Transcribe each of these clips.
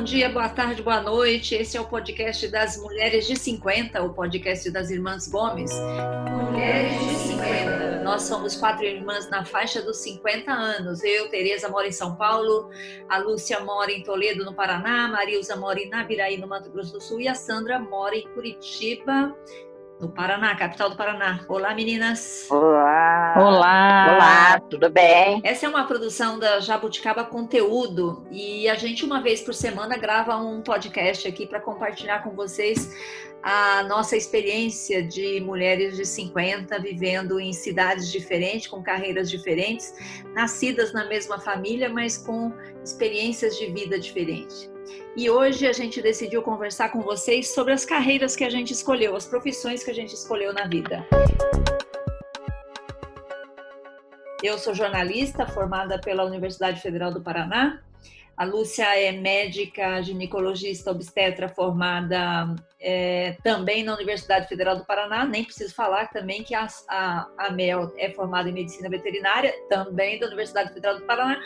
bom dia, boa tarde, boa noite. Esse é o podcast das Mulheres de 50, o podcast das Irmãs Gomes. Mulheres de 50. Nós somos quatro irmãs na faixa dos 50 anos. Eu, Tereza, moro em São Paulo, a Lúcia mora em Toledo, no Paraná, a Marilza mora em Naviraí, no Mato Grosso do Sul, e a Sandra mora em Curitiba, no Paraná, capital do Paraná. Olá, meninas. Olá. Olá. Olá, tudo bem? Essa é uma produção da Jabuticaba Conteúdo e a gente uma vez por semana grava um podcast aqui para compartilhar com vocês a nossa experiência de mulheres de 50 vivendo em cidades diferentes, com carreiras diferentes, nascidas na mesma família, mas com experiências de vida diferentes. E hoje a gente decidiu conversar com vocês sobre as carreiras que a gente escolheu, as profissões que a gente escolheu na vida. Eu sou jornalista formada pela Universidade Federal do Paraná. A Lúcia é médica ginecologista obstetra formada é, também na Universidade Federal do Paraná. Nem preciso falar também que a, a, a Mel é formada em medicina veterinária, também da Universidade Federal do Paraná.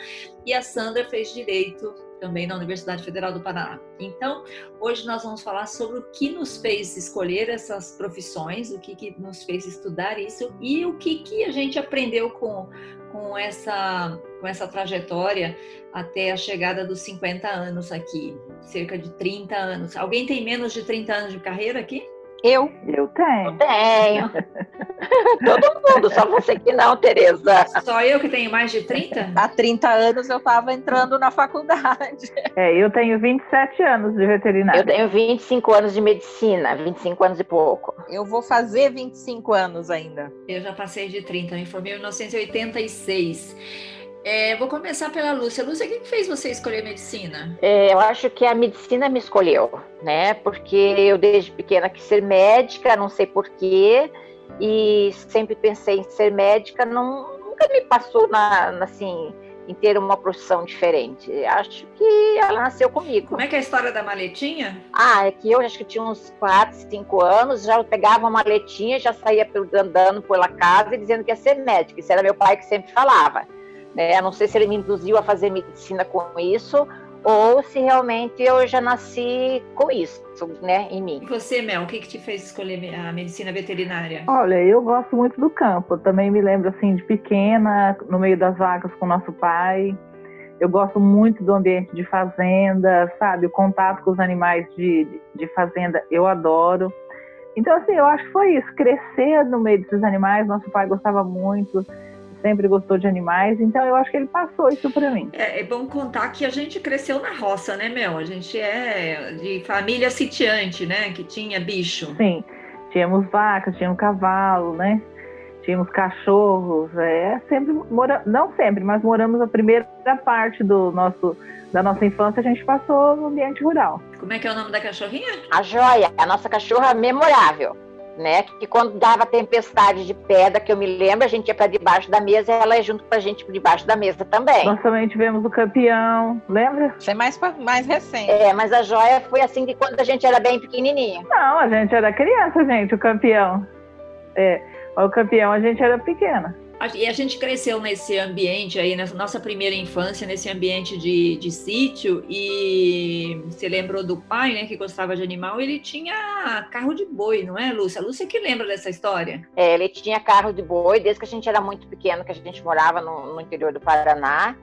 E a Sandra fez direito também na Universidade Federal do Paraná. Então, hoje nós vamos falar sobre o que nos fez escolher essas profissões, o que, que nos fez estudar isso e o que, que a gente aprendeu com, com, essa, com essa trajetória até a chegada dos 50 anos aqui, cerca de 30 anos. Alguém tem menos de 30 anos de carreira aqui? Eu. Eu tenho. Eu tenho. Todo mundo, só você que não, Tereza. Só eu que tenho mais de 30? Há 30 anos eu estava entrando na faculdade. É, eu tenho 27 anos de veterinária. Eu tenho 25 anos de medicina, 25 anos e pouco. Eu vou fazer 25 anos ainda. Eu já passei de 30, me formei em 1986. É, vou começar pela Lúcia. Lúcia, o que fez você escolher medicina? É, eu acho que a medicina me escolheu, né? Porque eu desde pequena quis ser médica, não sei porquê, e sempre pensei em ser médica, não, nunca me passou na, na assim em ter uma profissão diferente. Acho que ela nasceu comigo. Como é que é a história da maletinha? Ah, é que eu acho que tinha uns 4, 5 anos, já pegava uma maletinha, já saía andando pela casa dizendo que ia ser médica. Isso era meu pai que sempre falava. Né? Não sei se ele me induziu a fazer medicina com isso ou se realmente eu já nasci com isso, né, em mim. E você, Mel, o que, que te fez escolher a medicina veterinária? Olha, eu gosto muito do campo. também me lembro assim de pequena, no meio das vacas com nosso pai. Eu gosto muito do ambiente de fazenda, sabe? O contato com os animais de, de, de fazenda, eu adoro. Então, assim, eu acho que foi isso, crescer no meio desses animais. Nosso pai gostava muito sempre gostou de animais, então eu acho que ele passou isso para mim. É, é, bom contar que a gente cresceu na roça, né, Mel? A gente é de família sitiante, né? Que tinha bicho. Sim, tínhamos vacas, tínhamos cavalo, né? Tínhamos cachorros, é sempre mora, não sempre, mas moramos a primeira parte do nosso da nossa infância a gente passou no ambiente rural. Como é que é o nome da cachorrinha? A Joia, a nossa cachorra memorável né? Que quando dava tempestade de pedra, que eu me lembro, a gente ia para debaixo da mesa e ela ia junto com a gente para debaixo da mesa também. Nós também tivemos o campeão, lembra? Isso é mais, mais recente. É, mas a joia foi assim de quando a gente era bem pequenininha. Não, a gente era criança, gente, o campeão. É, o campeão a gente era pequena. E a gente cresceu nesse ambiente aí, nessa nossa primeira infância, nesse ambiente de, de sítio, e você lembrou do pai, né, que gostava de animal, ele tinha carro de boi, não é, Lúcia? Lúcia que lembra dessa história? É, ele tinha carro de boi desde que a gente era muito pequeno, que a gente morava no, no interior do Paraná.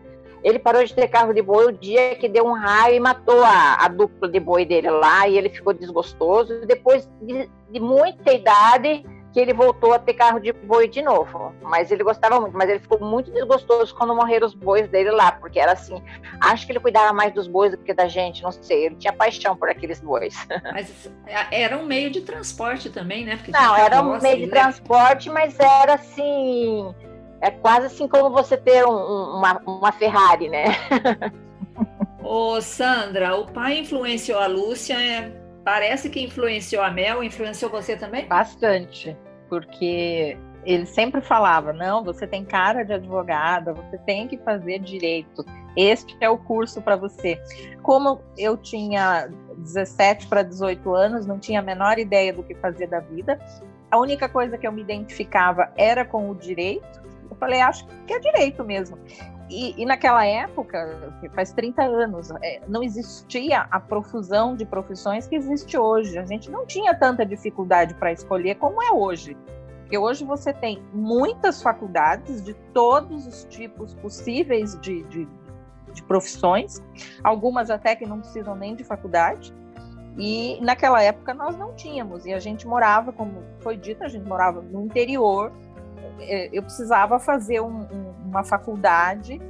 Ele parou de ter carro de boi o dia que deu um raio e matou a, a dupla de boi dele lá, e ele ficou desgostoso. Depois de, de muita idade, que ele voltou a ter carro de boi de novo. Mas ele gostava muito, mas ele ficou muito desgostoso quando morreram os bois dele lá, porque era assim, acho que ele cuidava mais dos bois do que da gente, não sei, ele tinha paixão por aqueles bois. Mas era um meio de transporte também, né? Porque não, era um meio de né? transporte, mas era assim, é quase assim como você ter um, uma, uma Ferrari, né? Ô Sandra, o pai influenciou a Lúcia é Parece que influenciou a Mel, influenciou você também? Bastante, porque ele sempre falava: não, você tem cara de advogada, você tem que fazer direito, este é o curso para você. Como eu tinha 17 para 18 anos, não tinha a menor ideia do que fazer da vida, a única coisa que eu me identificava era com o direito, falei, acho que é direito mesmo. E, e, naquela época, faz 30 anos, é, não existia a profusão de profissões que existe hoje. A gente não tinha tanta dificuldade para escolher como é hoje. Porque hoje você tem muitas faculdades de todos os tipos possíveis de, de, de profissões, algumas até que não precisam nem de faculdade. E naquela época nós não tínhamos, e a gente morava, como foi dito, a gente morava no interior. É, eu precisava fazer um, um, uma faculdade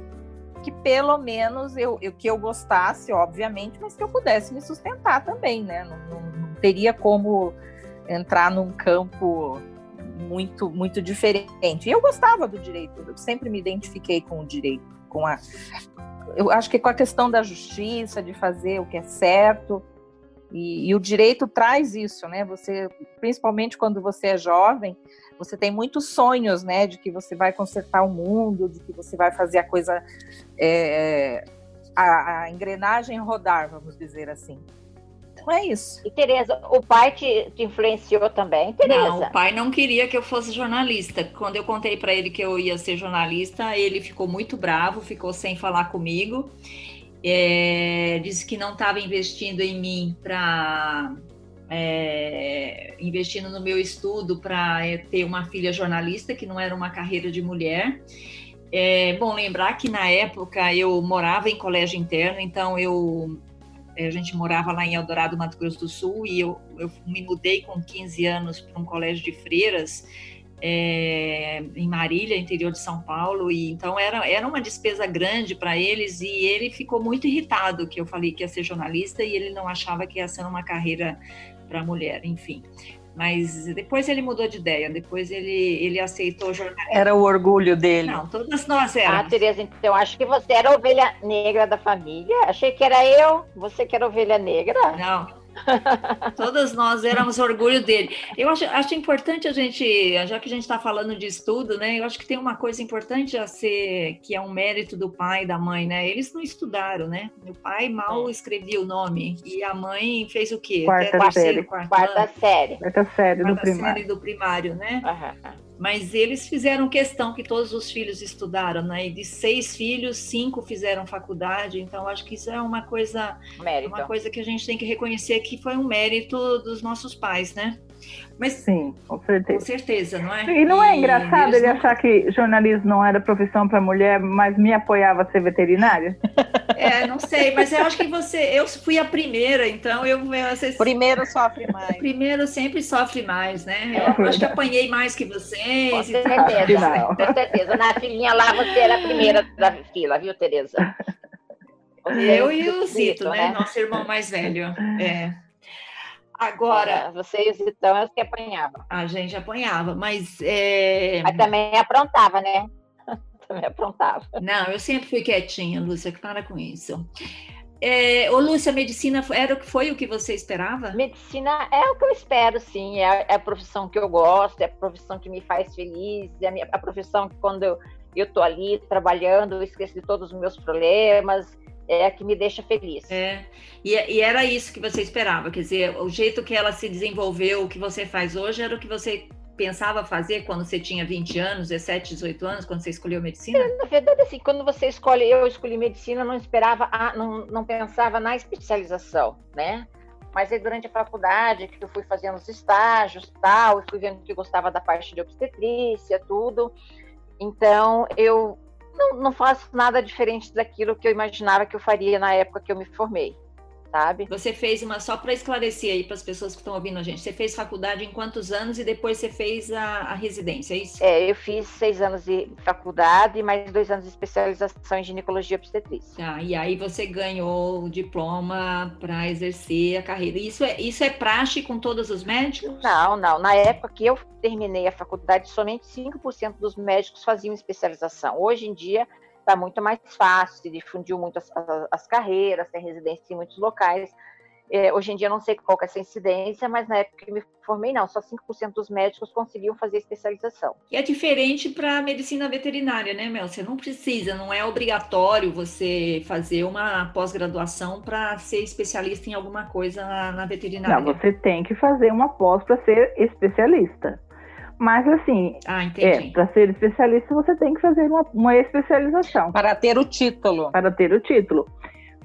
que pelo menos eu, eu, que eu gostasse, obviamente, mas que eu pudesse me sustentar também, né? Não, não, não teria como entrar num campo muito muito diferente. E eu gostava do direito, eu sempre me identifiquei com o direito, com a eu acho que com a questão da justiça, de fazer o que é certo, e, e, o direito traz isso, né? Você, principalmente quando você é jovem, você tem muitos sonhos, né? De que você vai consertar o mundo, de que você vai fazer a coisa, é, a, a, engrenagem rodar, vamos dizer assim. Então é isso. E Tereza, o pai te, te influenciou também, Tereza? Não, o pai não queria que eu fosse jornalista. Quando eu contei para ele que eu ia ser jornalista, ele ficou muito bravo, ficou sem falar comigo é, disse que não estava investindo em mim para é, investindo no meu estudo para é, ter uma filha jornalista, que não era uma carreira de mulher. É bom lembrar que na época eu morava em colégio interno, então eu a gente morava lá em Eldorado, Mato Grosso do Sul, e eu, eu me mudei com 15 anos para um colégio de freiras é, em Marília, interior de São Paulo, e então era, era uma despesa grande para eles, e ele ficou muito irritado que eu falei que ia ser jornalista e ele não achava que ia ser uma carreira para mulher, enfim. Mas depois ele mudou de ideia, depois ele, ele aceitou jornalismo. Era o orgulho dele. Não, todas nós éramos. Ah, Tereza, então acho que você era a ovelha negra da família. Achei que era eu, você que era a ovelha negra. Não, Todas nós éramos orgulho dele. Eu acho, acho importante a gente, já que a gente está falando de estudo, né? Eu acho que tem uma coisa importante a ser, que é um mérito do pai e da mãe, né? Eles não estudaram, né? Meu pai mal é. escrevia o nome e a mãe fez o quê? Quarta série. Quarta série. Quarta série do primário. série do primário, né? Uhum mas eles fizeram questão que todos os filhos estudaram, né? E de seis filhos, cinco fizeram faculdade. Então acho que isso é uma coisa, mérito. uma coisa que a gente tem que reconhecer que foi um mérito dos nossos pais, né? Mas, Sim, com certeza. Com certeza, não é? E não é engraçado ele não... achar que jornalismo não era profissão para mulher, mas me apoiava a ser veterinária? É, não sei, mas eu acho que você. Eu fui a primeira, então eu. Vocês, primeiro sofre mais. Primeiro sempre sofre mais, né? Eu é acho que apanhei mais que vocês. Com certeza, com certeza. Na filhinha lá você era a primeira da fila, viu, Tereza? Eu e o Zito, né? né? Nosso irmão mais velho. É. Agora. É, vocês então as que apanhavam. A gente apanhava, mas. É... Mas também aprontava, né? também aprontava. Não, eu sempre fui quietinha, Lúcia, para com isso. É, ô, Lúcia, medicina era o que foi o que você esperava? Medicina é o que eu espero, sim. É, é a profissão que eu gosto, é a profissão que me faz feliz, é a, minha, a profissão que quando eu, eu tô ali trabalhando, eu esqueço de todos os meus problemas é a que me deixa feliz. É, e, e, era isso que você esperava, quer dizer, o jeito que ela se desenvolveu, o que você faz hoje, era o que você pensava fazer quando você tinha 20 anos, 17, 18 anos, quando você escolheu medicina? É, na verdade, assim, quando você escolhe, eu escolhi medicina, não esperava, a, não, não pensava na especialização, né? Mas aí durante a faculdade, que eu fui fazendo os estágios tal, e fui vendo que gostava da parte de obstetrícia, tudo. Então, eu não, não faço nada diferente daquilo que eu imaginava que eu faria na época que eu me formei. Sabe? Você fez uma, só para esclarecer aí para as pessoas que estão ouvindo a gente, você fez faculdade em quantos anos e depois você fez a, a residência, é isso? É, eu fiz seis anos de faculdade e mais dois anos de especialização em ginecologia obstetrícia. Tá, e aí você ganhou o diploma para exercer a carreira. Isso é, isso é praxe com todos os médicos? Não, não. Na época que eu terminei a faculdade, somente 5% dos médicos faziam especialização. Hoje em dia, está muito mais fácil, se difundiu muito as, as, as carreiras, tem residência em muitos locais. É, hoje em dia não sei qual é essa incidência, mas na época que me formei, não, só 5% dos médicos conseguiam fazer especialização. E é diferente para a medicina veterinária, né, Mel? Você não precisa, não é obrigatório você fazer uma pós-graduação para ser especialista em alguma coisa na, na veterinária. Não, você tem que fazer uma pós para ser especialista. Mas assim, ah, é, para ser especialista você tem que fazer uma, uma especialização. Para ter o título. Para ter o título.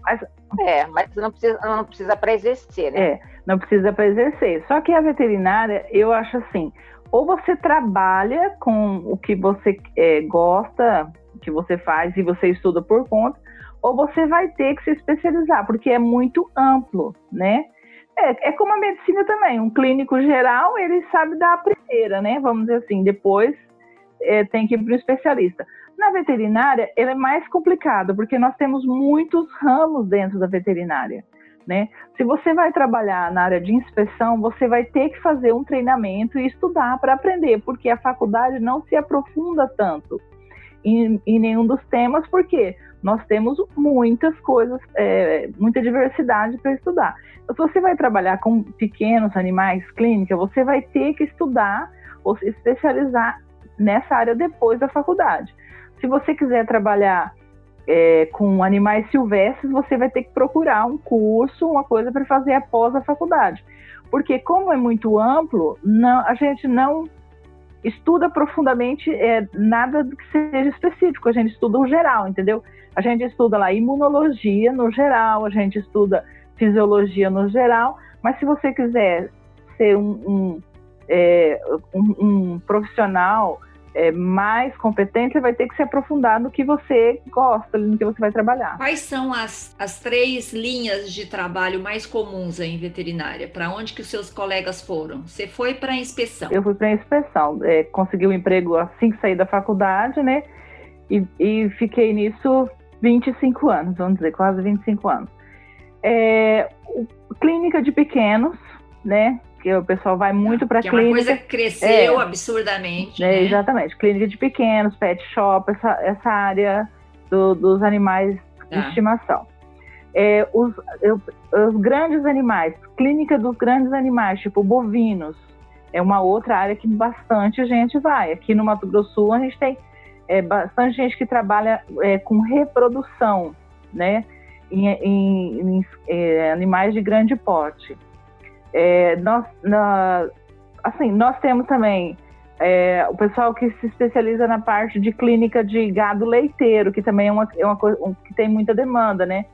Mas, é, mas não precisa, não precisa para exercer, né? É, não precisa para exercer. Só que a veterinária, eu acho assim, ou você trabalha com o que você é, gosta, que você faz e você estuda por conta, ou você vai ter que se especializar, porque é muito amplo, né? É, é como a medicina também. Um clínico geral, ele sabe dar a primeira, né? Vamos dizer assim. Depois é, tem que ir para o especialista. Na veterinária, ele é mais complicado, porque nós temos muitos ramos dentro da veterinária. Né? Se você vai trabalhar na área de inspeção, você vai ter que fazer um treinamento e estudar para aprender, porque a faculdade não se aprofunda tanto em, em nenhum dos temas, porque nós temos muitas coisas, é, muita diversidade para estudar. Então, se você vai trabalhar com pequenos animais clínica, você vai ter que estudar ou se especializar nessa área depois da faculdade. Se você quiser trabalhar é, com animais silvestres, você vai ter que procurar um curso, uma coisa para fazer após a faculdade. Porque como é muito amplo, não, a gente não estuda profundamente é, nada que seja específico, a gente estuda o geral, entendeu? A gente estuda lá imunologia no geral, a gente estuda fisiologia no geral, mas se você quiser ser um, um, é, um, um profissional é, mais competente, vai ter que se aprofundar no que você gosta, no que você vai trabalhar. Quais são as, as três linhas de trabalho mais comuns em veterinária? Para onde que os seus colegas foram? Você foi para a inspeção? Eu fui para a inspeção. É, consegui um emprego assim que saí da faculdade, né? E, e fiquei nisso 25 anos, vamos dizer, quase 25 anos. É, clínica de pequenos, né? Que o pessoal vai muito para clínica. É uma coisa que cresceu é, absurdamente. É, né? Exatamente. Clínica de pequenos, pet shop, essa, essa área do, dos animais de tá. estimação. É, os, eu, os grandes animais, clínica dos grandes animais, tipo bovinos, é uma outra área que bastante gente vai. Aqui no Mato Grosso a gente tem é, bastante gente que trabalha é, com reprodução, né, em, em, em é, animais de grande porte. É, nós, na, assim, nós temos também é, o pessoal que se especializa na parte de clínica de gado leiteiro, que também é uma, é uma coisa um, que tem muita demanda, né?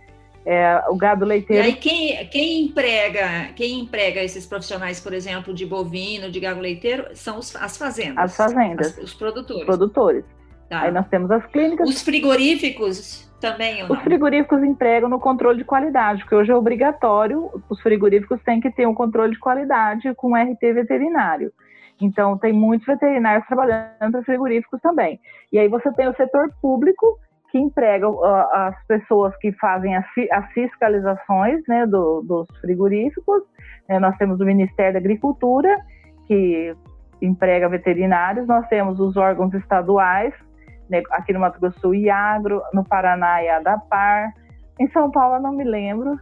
É, o gado leiteiro. E aí quem, quem emprega quem emprega esses profissionais, por exemplo, de bovino, de gado leiteiro, são os, as fazendas. As fazendas. As, os produtores. Os produtores. Tá. Aí nós temos as clínicas. Os frigoríficos também. Os frigoríficos empregam no controle de qualidade, porque hoje é obrigatório, os frigoríficos têm que ter um controle de qualidade com RT veterinário. Então, tem muitos veterinários trabalhando para frigoríficos também. E aí você tem o setor público, que emprega uh, as pessoas que fazem as, as fiscalizações né, do, dos frigoríficos. É, nós temos o Ministério da Agricultura, que emprega veterinários, nós temos os órgãos estaduais, né, aqui no Mato Grosso Sul, IAGRO, no Paraná, IADAPAR. Em São Paulo, eu não me lembro.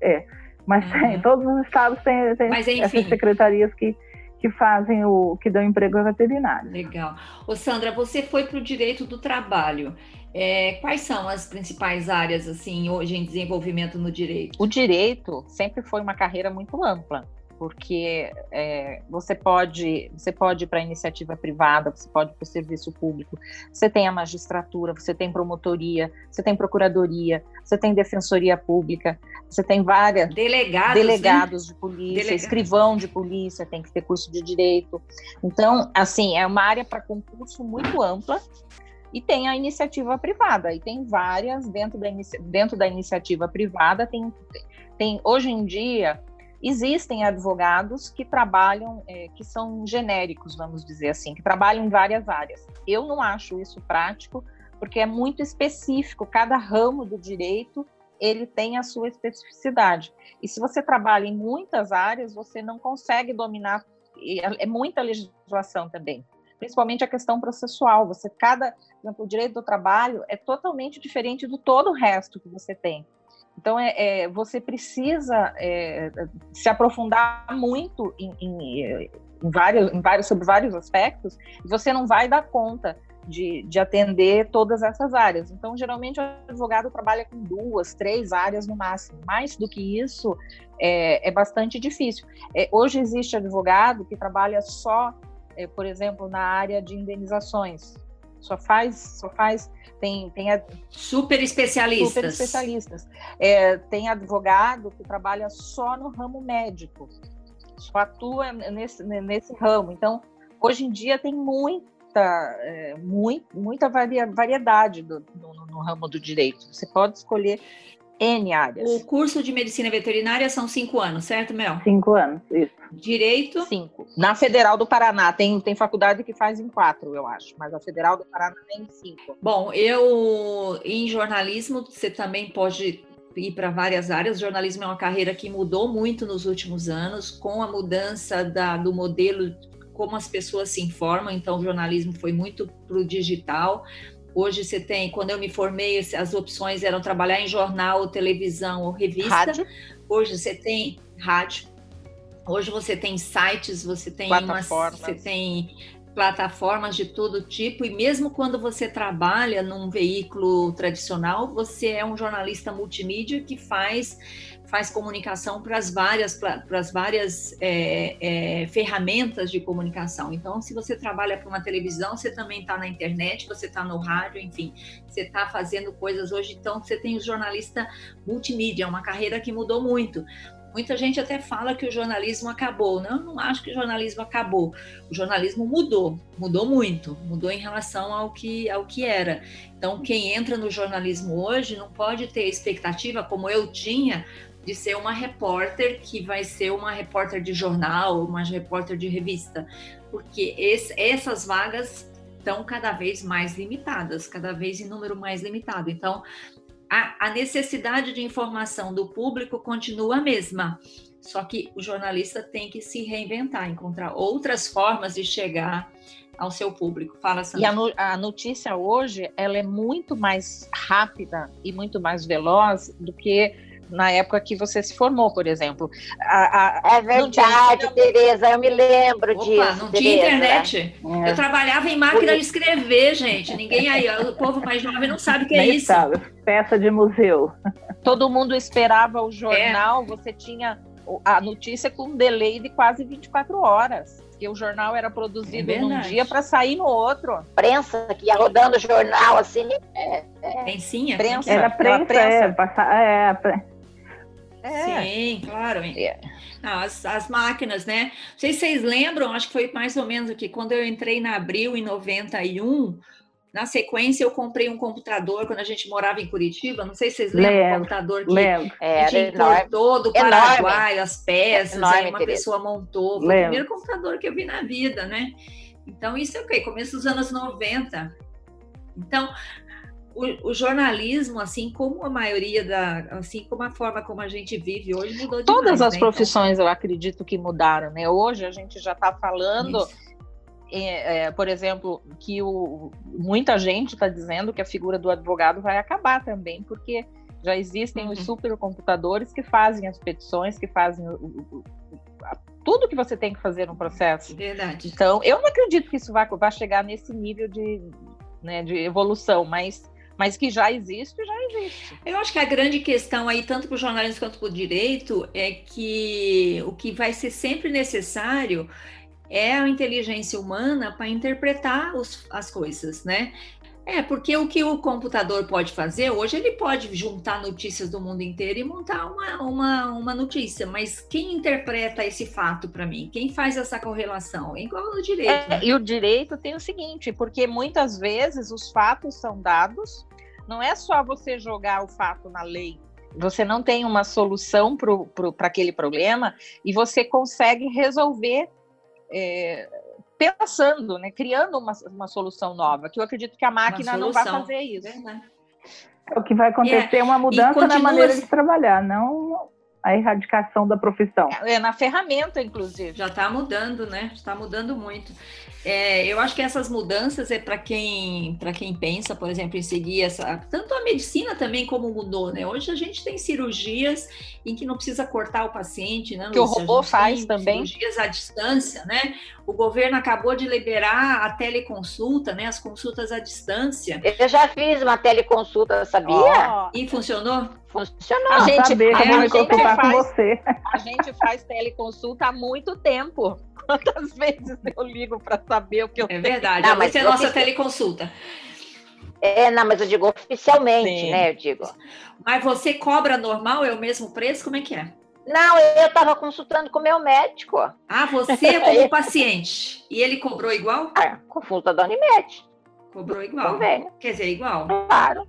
É, mas uhum. tem, todos os estados têm, têm mas, essas secretarias que, que fazem o que dão emprego a veterinário. Legal. Ô Sandra, você foi para o direito do trabalho. É, quais são as principais áreas assim hoje em desenvolvimento no direito? O direito sempre foi uma carreira muito ampla porque é, você pode você pode ir para a iniciativa privada, você pode para o serviço público, você tem a magistratura, você tem promotoria, você tem procuradoria, você tem defensoria pública, você tem várias delegados, delegados né? de polícia, Delegado. escrivão de polícia, tem que ter curso de direito. Então, assim, é uma área para concurso muito ampla. E tem a iniciativa privada, e tem várias dentro da, dentro da iniciativa privada. Tem, tem hoje em dia Existem advogados que trabalham, é, que são genéricos, vamos dizer assim, que trabalham em várias áreas. Eu não acho isso prático, porque é muito específico, cada ramo do direito ele tem a sua especificidade. E se você trabalha em muitas áreas, você não consegue dominar, é, é muita legislação também principalmente a questão processual. Você cada, por exemplo, o direito do trabalho é totalmente diferente do todo o resto que você tem. Então, é, é você precisa é, se aprofundar muito em, em, em, vários, em vários, sobre vários aspectos, e você não vai dar conta de, de atender todas essas áreas. Então, geralmente, o advogado trabalha com duas, três áreas no máximo. Mais do que isso, é, é bastante difícil. É, hoje existe advogado que trabalha só é, por exemplo, na área de indenizações. Só faz, só faz, tem, tem a, super especialistas. Super especialistas. É, tem advogado que trabalha só no ramo médico, só atua nesse, nesse ramo. Então, hoje em dia tem muita, é, muito, muita variedade do, no, no ramo do direito. Você pode escolher N áreas. O curso de medicina veterinária são cinco anos, certo, Mel? Cinco anos, isso. Direito? Cinco. Na Federal do Paraná, tem, tem faculdade que faz em quatro, eu acho, mas a Federal do Paraná tem cinco. Bom, eu, em jornalismo, você também pode ir para várias áreas. O jornalismo é uma carreira que mudou muito nos últimos anos, com a mudança da, do modelo como as pessoas se informam, então o jornalismo foi muito para o digital. Hoje você tem, quando eu me formei, as opções eram trabalhar em jornal, televisão ou revista. Rádio. Hoje você tem rádio. Hoje você tem sites, você tem umas, você tem plataformas de todo tipo e mesmo quando você trabalha num veículo tradicional, você é um jornalista multimídia que faz faz comunicação para as várias, para as várias é, é, ferramentas de comunicação. Então, se você trabalha para uma televisão, você também está na internet, você está no rádio, enfim, você está fazendo coisas hoje. Então, você tem o jornalista multimídia, é uma carreira que mudou muito. Muita gente até fala que o jornalismo acabou. Não, eu não acho que o jornalismo acabou. O jornalismo mudou, mudou muito, mudou em relação ao que, ao que era. Então, quem entra no jornalismo hoje não pode ter expectativa, como eu tinha, de ser uma repórter que vai ser uma repórter de jornal, uma repórter de revista, porque esse, essas vagas estão cada vez mais limitadas, cada vez em número mais limitado. Então, a, a necessidade de informação do público continua a mesma, só que o jornalista tem que se reinventar, encontrar outras formas de chegar ao seu público. Fala, Sandra. E a, no, a, notícia hoje, ela é muito mais rápida e muito mais veloz do que na época que você se formou, por exemplo. A, a, é verdade, tinha... Tereza, eu me lembro Opa, disso. Não tinha internet. É. Eu trabalhava em máquina de escrever, gente. Ninguém aí, o povo mais jovem não sabe o que é isso. Sabe. Peça de museu. Todo mundo esperava o jornal, é. você tinha a notícia com um delay de quase 24 horas. Porque o jornal era produzido é num dia para sair no outro. Prensa que ia rodando o jornal assim. É, é. Prensinha? Prensa. Era prensa, prensa. É, passar, é, é. Sim, claro. É. As, as máquinas, né? Não sei se vocês lembram, acho que foi mais ou menos aqui, quando eu entrei na Abril em 91, na sequência eu comprei um computador quando a gente morava em Curitiba, não sei se vocês lembram, lembro, um computador que lembro. a gente importou do Paraguai, enorme. as peças, enorme, aí uma pessoa montou. Foi lembro. o primeiro computador que eu vi na vida, né? Então, isso é o quê? Começo dos anos 90. Então, o, o, jornalismo, assim como a maioria da, assim como a forma como a gente vive hoje, mudou demais. Todas as né? profissões, então... eu acredito que mudaram, né? Hoje a gente já está falando, é, é, por exemplo, que o, muita gente está dizendo que a figura do advogado vai acabar também, porque já existem uhum. os supercomputadores que fazem as petições, que fazem o, o, tudo que você tem que fazer no processo. Verdade. Então, eu não acredito que isso vai, vai chegar nesse nível de, né, de evolução, mas mas que já existe, já existe. Eu acho que a grande questão aí, tanto para o jornalismo quanto para o direito, é que o que vai ser sempre necessário é a inteligência humana para interpretar os, as coisas, né? É, porque o que o computador pode fazer, hoje ele pode juntar notícias do mundo inteiro e montar uma, uma, uma notícia, mas quem interpreta esse fato para mim? Quem faz essa correlação? É igual no direito. É, né? E o direito tem o seguinte, porque muitas vezes os fatos são dados, não é só você jogar o fato na lei, você não tem uma solução para aquele problema e você consegue resolver. É, pensando, né, criando uma, uma solução nova, que eu acredito que a máquina não vai fazer isso. É o que vai acontecer é, uma mudança continua... na maneira de trabalhar, não a erradicação da profissão. É, na ferramenta, inclusive. Já está mudando, né? Está mudando muito. É, eu acho que essas mudanças é para quem para quem pensa, por exemplo, em seguir essa. Tanto a medicina também como mudou, né? Hoje a gente tem cirurgias em que não precisa cortar o paciente, né? Que o robô faz também. Cirurgias à distância, né? O governo acabou de liberar a teleconsulta, né? As consultas à distância. Eu já fiz uma teleconsulta, sabia? Oh. E funcionou? Funcionou. A gente, saber, a, a, gente faz, com você. a gente faz teleconsulta há muito tempo. Quantas vezes eu ligo para saber o que eu É verdade. Não, a mas é nossa fiz- teleconsulta. É, não, mas eu digo oficialmente, Sim. né? Eu digo. Mas você cobra normal? É o mesmo preço? Como é que é? Não, eu estava consultando com o meu médico. Ah, você como paciente. E ele cobrou igual? Ah, consulta da Unimed. Cobrou igual. Convênio. Quer dizer, igual. Claro.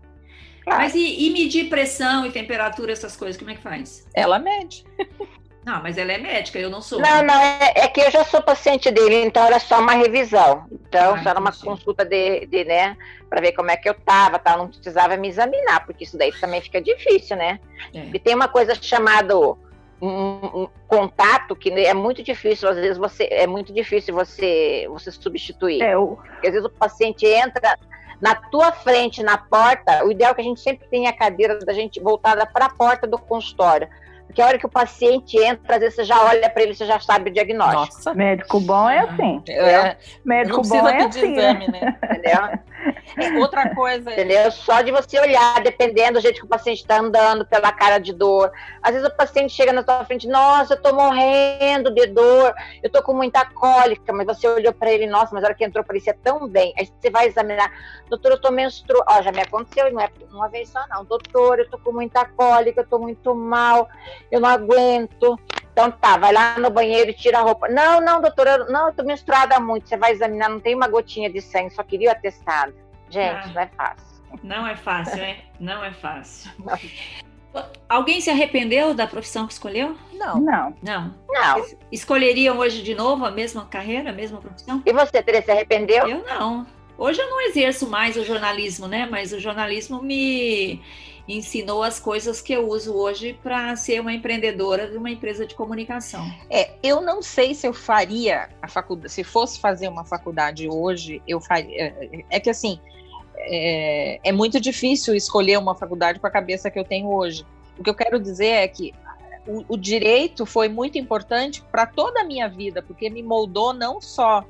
claro. Mas e, e medir pressão e temperatura, essas coisas, como é que faz? Ela mede. Não, mas ela é médica, eu não sou. Não, não, é, é que eu já sou paciente dele, então era só uma revisão. Então, Ah, só era uma entendi. consulta de, de, né, para ver como é que eu tava, tal. Não precisava me examinar, porque isso daí também fica difícil, né? É. E tem uma coisa chamada um, um contato que é muito difícil, às vezes você é muito difícil você você substituir. É, o, Porque às vezes o paciente entra na tua frente, na porta, o ideal é que a gente sempre tenha a cadeira da gente voltada para a porta do consultório. Porque a hora que o paciente entra, às vezes você já olha para ele, você já sabe o diagnóstico, Nossa. médico bom é assim. É, Médico bom é pedir assim, exame, né? entendeu? É, Outra coisa, entendeu? Só de você olhar, dependendo do jeito que o paciente está andando, pela cara de dor. Às vezes o paciente chega na tua frente, nossa, eu tô morrendo de dor, eu tô com muita cólica, mas você olhou para ele, nossa, mas a hora que entrou parecia tão bem. Aí você vai examinar, doutor, eu tô menstruando, ó, já me aconteceu, não é uma vez só não, doutor, eu tô com muita cólica, eu tô muito mal, eu não aguento. Então tá, vai lá no banheiro e tira a roupa. Não, não, doutora, não, eu tô menstruada muito. Você vai examinar, não tem uma gotinha de sangue, só queria o atestado. Gente, Ah. não é fácil. Não é fácil, né? Não é fácil. Alguém se arrependeu da profissão que escolheu? não. Não. Não. Não. Es- Escolheriam hoje de novo a mesma carreira, a mesma profissão? E você, Teresa, se arrependeu? Eu não. Hoje eu não exerço mais o jornalismo, né? Mas o jornalismo me ensinou as coisas que eu uso hoje para ser uma empreendedora de uma empresa de comunicação. É, eu não sei se eu faria a faculdade, se fosse fazer uma faculdade hoje, eu faria. é- É que assim, é, é muito difícil escolher uma faculdade com a cabeça que eu tenho hoje. O que eu quero dizer é que o, o direito foi muito importante para toda a minha vida, porque me moldou não só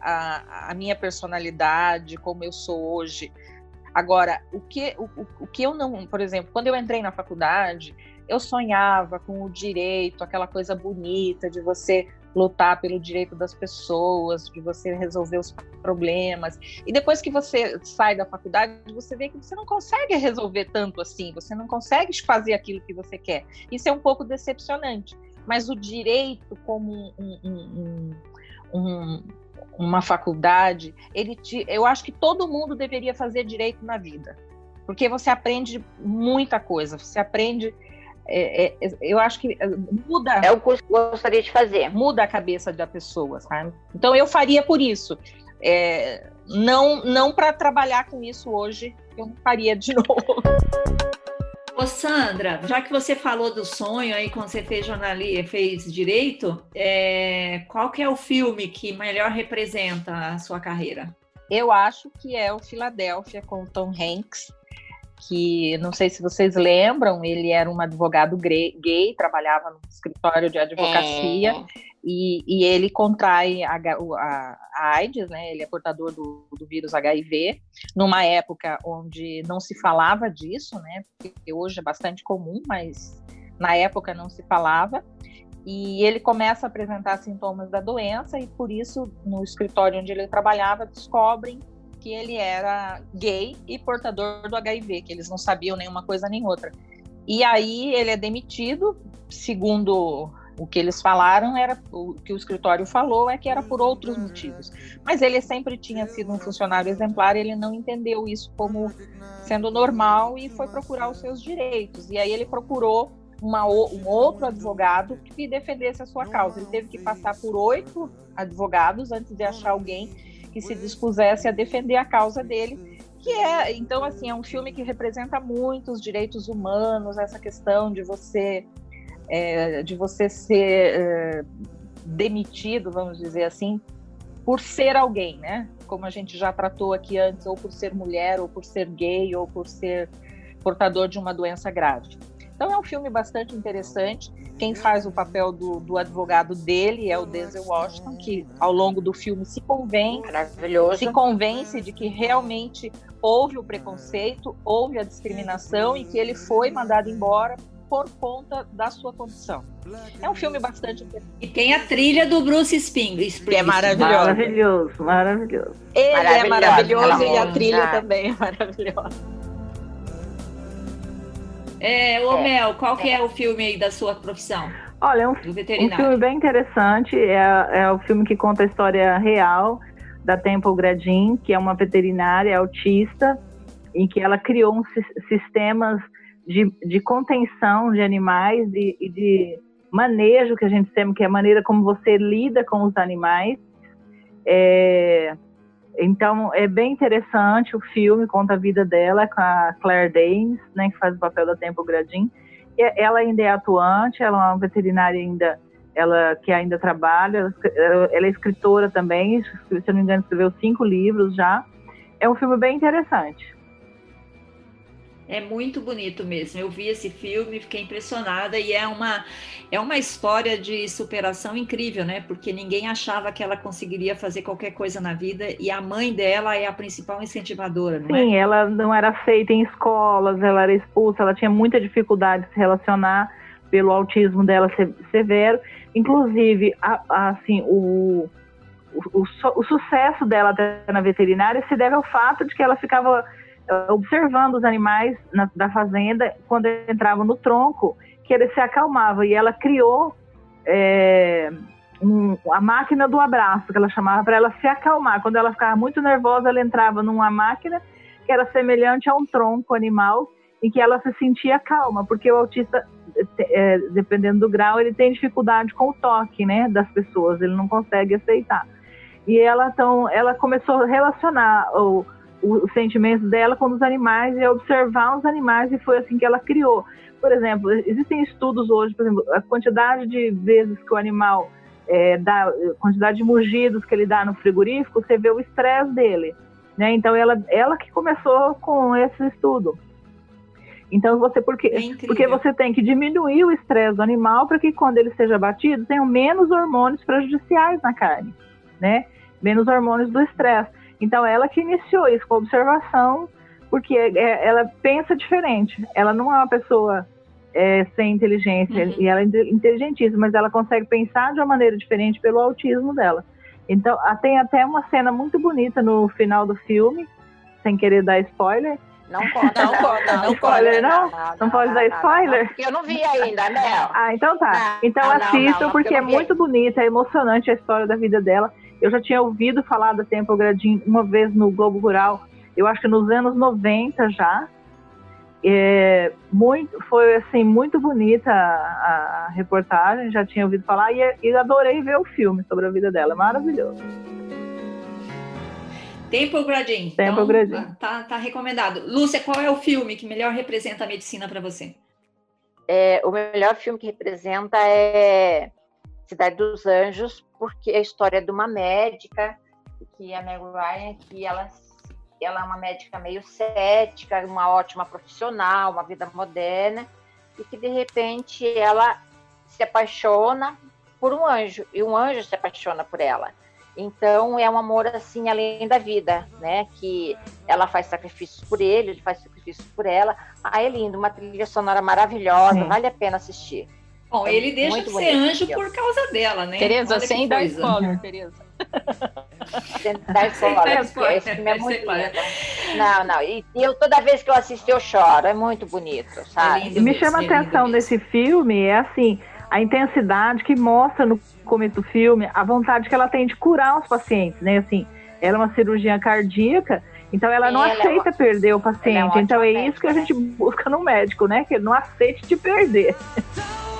a, a minha personalidade, como eu sou hoje. Agora, o que, o, o- o que eu não, por exemplo, quando eu entrei na faculdade, eu sonhava com o direito, aquela coisa bonita de você lutar pelo direito das pessoas, de você resolver os problemas. E depois que você sai da faculdade, você vê que você não consegue resolver tanto assim, você não consegue fazer aquilo que você quer. Isso é um pouco decepcionante. Mas o direito, como um- um- um- um- uma faculdade, ele te, eu acho que todo mundo deveria fazer direito na vida, porque você aprende muita coisa, você aprende é, é, eu acho que é, muda É o curso que eu gostaria de fazer. muda a cabeça da pessoa, sabe? Então eu faria por isso. É, não não para trabalhar com isso hoje, eu não faria de novo. Ô Sandra, já que você falou do sonho aí quando você fez jornalismo, fez direito, é, qual que é o filme que melhor representa a sua carreira? Eu acho que é o Filadélfia com o Tom Hanks, que não sei se vocês lembram, ele era um advogado gay, trabalhava no escritório de advocacia. É. e, e ele contrai a, a, a AIDS, né? Ele é portador do, do, vírus HIV, numa época onde não se falava disso, né? Porque hoje é bastante comum, mas na época não se falava. E ele começa a apresentar sintomas da doença e por isso no escritório onde ele trabalhava descobrem que ele era gay e portador do HIV, que eles não sabiam nenhuma coisa nem outra. E aí ele é demitido, segundo o que eles falaram era o que o escritório falou é que era por outros motivos. Mas ele sempre tinha sido um funcionário exemplar, ele não entendeu isso como sendo normal e foi procurar os seus direitos. E aí ele procurou uma, um outro advogado que defendesse a sua causa. Ele teve que passar por oito advogados antes de achar alguém que se dispusesse a defender a causa dele. Que é, então, assim, é um filme que representa muito os direitos humanos, essa questão de você é, de você ser é, demitido, vamos dizer assim, por ser alguém, né? Como a gente já tratou aqui antes, ou por ser mulher, ou por ser gay, ou por ser portador de uma doença grave. Então é um filme bastante interessante. Quem faz o papel do, do advogado dele é o Denzel Washington, que ao longo do filme se convence, se convence de que realmente houve o preconceito, houve a discriminação e que ele foi mandado embora por conta da sua condição. É um filme bastante E tem a trilha do Bruce Springsteen. Que é maravilhoso. Maravilhoso, maravilhoso. Ele é maravilhoso e a trilha também é maravilhosa. É, ô é. Mel, qual que é o filme aí da sua profissão? Olha, é um, um filme bem interessante. É, é o filme que conta a história real da Temple Grandin, que é uma veterinária autista, em que ela criou uns sistemas de, de contenção de animais e, e de manejo que a gente chama, que é a maneira como você lida com os animais. É, então, é bem interessante o filme, conta a vida dela com a Claire Danes, né, que faz o papel da Tempo Gradin. Ela ainda é atuante, ela é uma veterinária ainda, ela que ainda trabalha, ela é escritora também, se não me engano, escreveu cinco livros já. É um filme bem interessante. É muito bonito mesmo. Eu vi esse filme, fiquei impressionada e é uma é uma história de superação incrível, né? Porque ninguém achava que ela conseguiria fazer qualquer coisa na vida e a mãe dela é a principal incentivadora, não Sim, é? Sim, ela não era aceita em escolas, ela era expulsa, ela tinha muita dificuldade de se relacionar pelo autismo dela severo. Inclusive, a, a, assim, o, o, o, o sucesso dela na veterinária se deve ao fato de que ela ficava observando os animais na, da fazenda quando entravam no tronco, que ele se acalmava. E ela criou é, um, a máquina do abraço, que ela chamava para ela se acalmar. Quando ela ficava muito nervosa, ela entrava numa máquina que era semelhante a um tronco animal, em que ela se sentia calma, porque o autista, é, dependendo do grau, ele tem dificuldade com o toque, né, das pessoas, ele não consegue aceitar. E ela, então, ela começou a relacionar o, os sentimentos dela com os animais e observar os animais e foi assim que ela criou. Por exemplo, existem estudos hoje, por exemplo, a quantidade de vezes que o animal é, dá, a quantidade de mugidos que ele dá no frigorífico, você vê o estresse dele, né? Então ela, ela que começou com esse estudo. Então você porque é porque você tem que diminuir o estresse do animal para que quando ele seja batido tenham menos hormônios prejudiciais na carne, né? Menos hormônios do estresse. Então, ela que iniciou isso com observação, porque é, é, ela pensa diferente. Ela não é uma pessoa é, sem inteligência, uhum. e ela é inteligentíssima, mas ela consegue pensar de uma maneira diferente pelo autismo dela. Então, tem até uma cena muito bonita no final do filme, sem querer dar spoiler. Não pode, não pode, não, spoiler, não? Não, pode dar spoiler? Porque eu não vi ainda, né? Ah, então tá. Então assistam, porque é muito bonita, é emocionante a história da vida dela. Eu já tinha ouvido falar da Temple Grandin uma vez no Globo Rural, eu acho que nos anos 90 já. É, muito, foi assim muito bonita a, a, reportagem, já tinha ouvido falar e, e, adorei ver o filme sobre a vida dela, maravilhoso. Temple Gradin. Temple então, Gradin. Tá, tá recomendado. Lúcia, qual é o filme que melhor representa a medicina para você? É, o melhor filme que representa é Cidade dos Anjos, porque é a história de uma médica, que é a Meg Ryan, que ela, ela é uma médica meio cética, uma ótima profissional, uma vida moderna, e que de repente ela se apaixona por um anjo, e um anjo se apaixona por ela. Então é um amor assim além da vida, né? Que ela faz sacrifícios por ele, ele faz sacrifícios por ela. Ah, é lindo, uma trilha sonora maravilhosa, Sim. vale a pena assistir. Bom, ele deixa de ser anjo por causa dela, né? Tereza, sem dar spoiler, Tereza. Sem dar spoiler, porque esse filme é muito lindo. Não, não, e, e, eu toda vez que eu assisto eu choro, é muito bonito, é sabe? É lindo, Me chama a é atenção nesse filme, é assim, a intensidade que mostra no começo do filme, a vontade que ela tem de curar os pacientes, né? Assim, ela é uma cirurgia cardíaca, então ela não ela aceita é uma... perder o paciente. É então é isso que a gente busca no médico, né? Que ele não aceite de perder.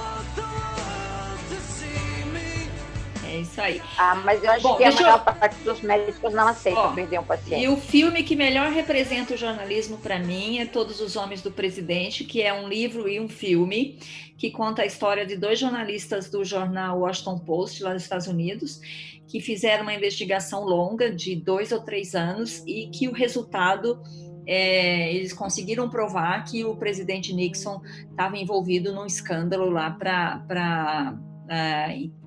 isso aí. Ah, mas eu acho Bom, que a maior eu... parte dos médicos não aceita perder um paciente. E o filme que melhor representa o jornalismo para mim é Todos os Homens do Presidente, que é um livro e um filme que conta a história de dois jornalistas do jornal Washington Post, lá nos Estados Unidos, que fizeram uma investigação longa de dois ou três anos e que o resultado é, eles conseguiram provar que o presidente Nixon estava envolvido num escândalo lá para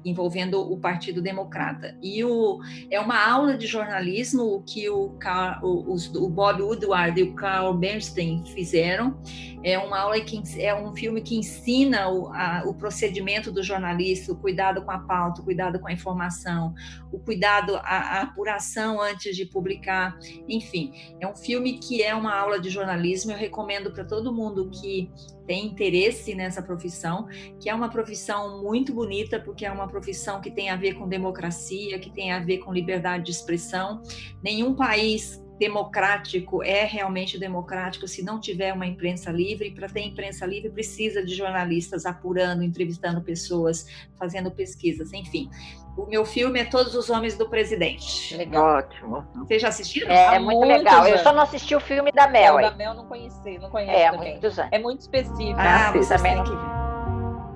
envolvendo o Partido Democrata. E o, é uma aula de jornalismo que o, Carl, o, o Bob Woodward e o Carl Bernstein fizeram. É uma aula que é um filme que ensina o, a, o procedimento do jornalista, o cuidado com a pauta, o cuidado com a informação, o cuidado, a, a apuração antes de publicar. Enfim, é um filme que é uma aula de jornalismo. Eu recomendo para todo mundo que tem interesse nessa profissão, que é uma profissão muito bonita, porque é uma profissão que tem a ver com democracia, que tem a ver com liberdade de expressão. Nenhum país democrático é realmente democrático se não tiver uma imprensa livre. Para ter imprensa livre, precisa de jornalistas apurando, entrevistando pessoas, fazendo pesquisas, enfim. O meu filme é Todos os Homens do Presidente. Legal. Ótimo. Vocês já assistiram? É, é muito legal. Anos. Eu só não assisti o filme da Mel. O da Mel não conheci, não conheço é, também. Muitos anos. É muito específico. Ah, vocês também têm que ver.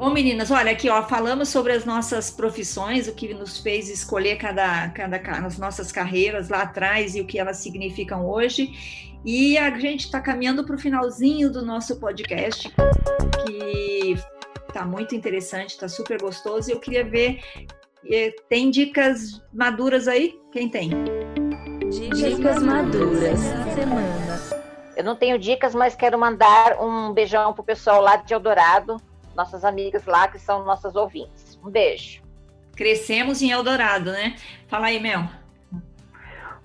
Bom, meninas, olha aqui, ó, falamos sobre as nossas profissões, o que nos fez escolher cada, cada as nossas carreiras lá atrás e o que elas significam hoje. E a gente está caminhando para o finalzinho do nosso podcast, que está muito interessante, está super gostoso. E eu queria ver, tem dicas maduras aí? Quem tem? Dicas maduras semana. Eu não tenho dicas, mas quero mandar um beijão pro pessoal lá de Eldorado, nossas amigas lá que são nossas ouvintes. Um beijo. Crescemos em Eldorado, né? Fala aí, Mel.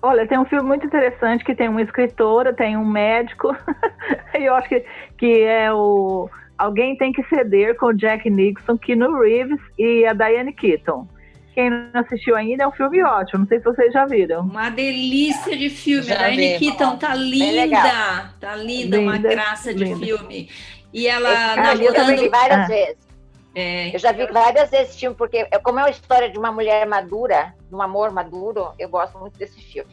Olha, tem um filme muito interessante que tem uma escritora, tem um médico, e eu acho que, que é o Alguém Tem Que Ceder com o Jack Nixon, Keanu Reeves e a Diane Keaton. Quem não assistiu ainda é um filme ótimo, não sei se vocês já viram. Uma delícia de filme, a Diane Keaton tá linda, tá linda, linda, uma graça de linda. filme. E ela Esse, namorando... Eu também vi várias ah. vezes. É, eu já vi várias vezes esse filme, porque como é uma história de uma mulher madura, de um amor maduro, eu gosto muito desse filme.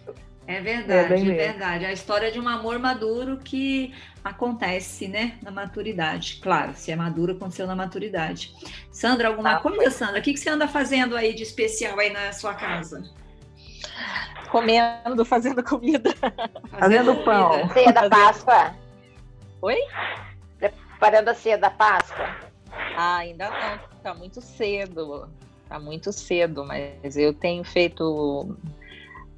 É verdade, é, é verdade. A história de um amor maduro que acontece, né, na maturidade. Claro, se é maduro, aconteceu na maturidade. Sandra, alguma ah, coisa, foi. Sandra? O que, que você anda fazendo aí de especial aí na sua casa? Comendo, fazendo comida. Fazendo, fazendo pão. Ceia da Páscoa. Oi? Preparando a ceia da Páscoa. Ah, ainda não, tá muito cedo. Tá muito cedo, mas eu tenho feito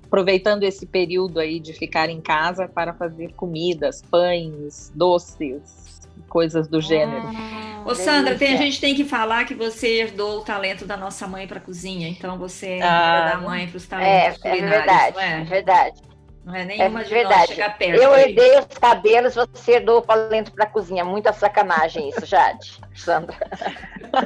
aproveitando esse período aí de ficar em casa para fazer comidas, pães, doces, coisas do gênero. Ah, Ô Sandra, tem, a gente tem que falar que você herdou o talento da nossa mãe para cozinha, então você ah, da mãe para os talentos é, culinários. É verdade, é? é verdade. Não é nenhuma é de verdade. chegar perto. Eu herdei os cabelos, você herdou o talento para cozinha. Muita sacanagem isso, Jade, Sandra.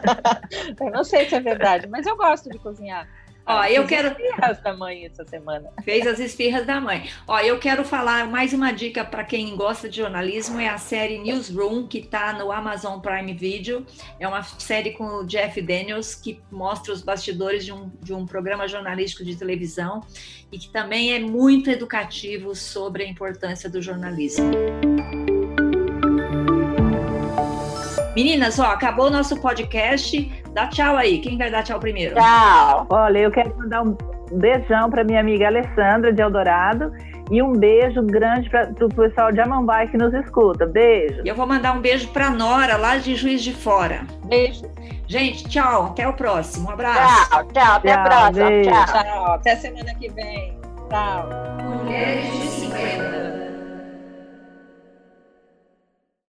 eu não sei se é verdade, mas eu gosto de cozinhar. Ó, eu quero. Esfirras da mãe essa semana. Fez as esfirras da mãe. Ó, eu quero falar mais uma dica para quem gosta de jornalismo: é a série Newsroom, que está no Amazon Prime Video. É uma série com o Jeff Daniels, que mostra os bastidores de um, de um programa jornalístico de televisão e que também é muito educativo sobre a importância do jornalismo. Meninas, ó, acabou o nosso podcast. Dá tchau aí. Quem vai dar tchau primeiro? Tchau. Olha, eu quero mandar um beijão para minha amiga Alessandra de Eldorado e um beijo grande para o pessoal de Amambai que nos escuta. Beijo. E eu vou mandar um beijo para Nora, lá de Juiz de Fora. Beijo. Gente, tchau. Até o próximo. Um abraço. Tchau, tchau. Até tchau, a próxima. Tchau. tchau. Até semana que vem. Tchau. Mulheres de 50.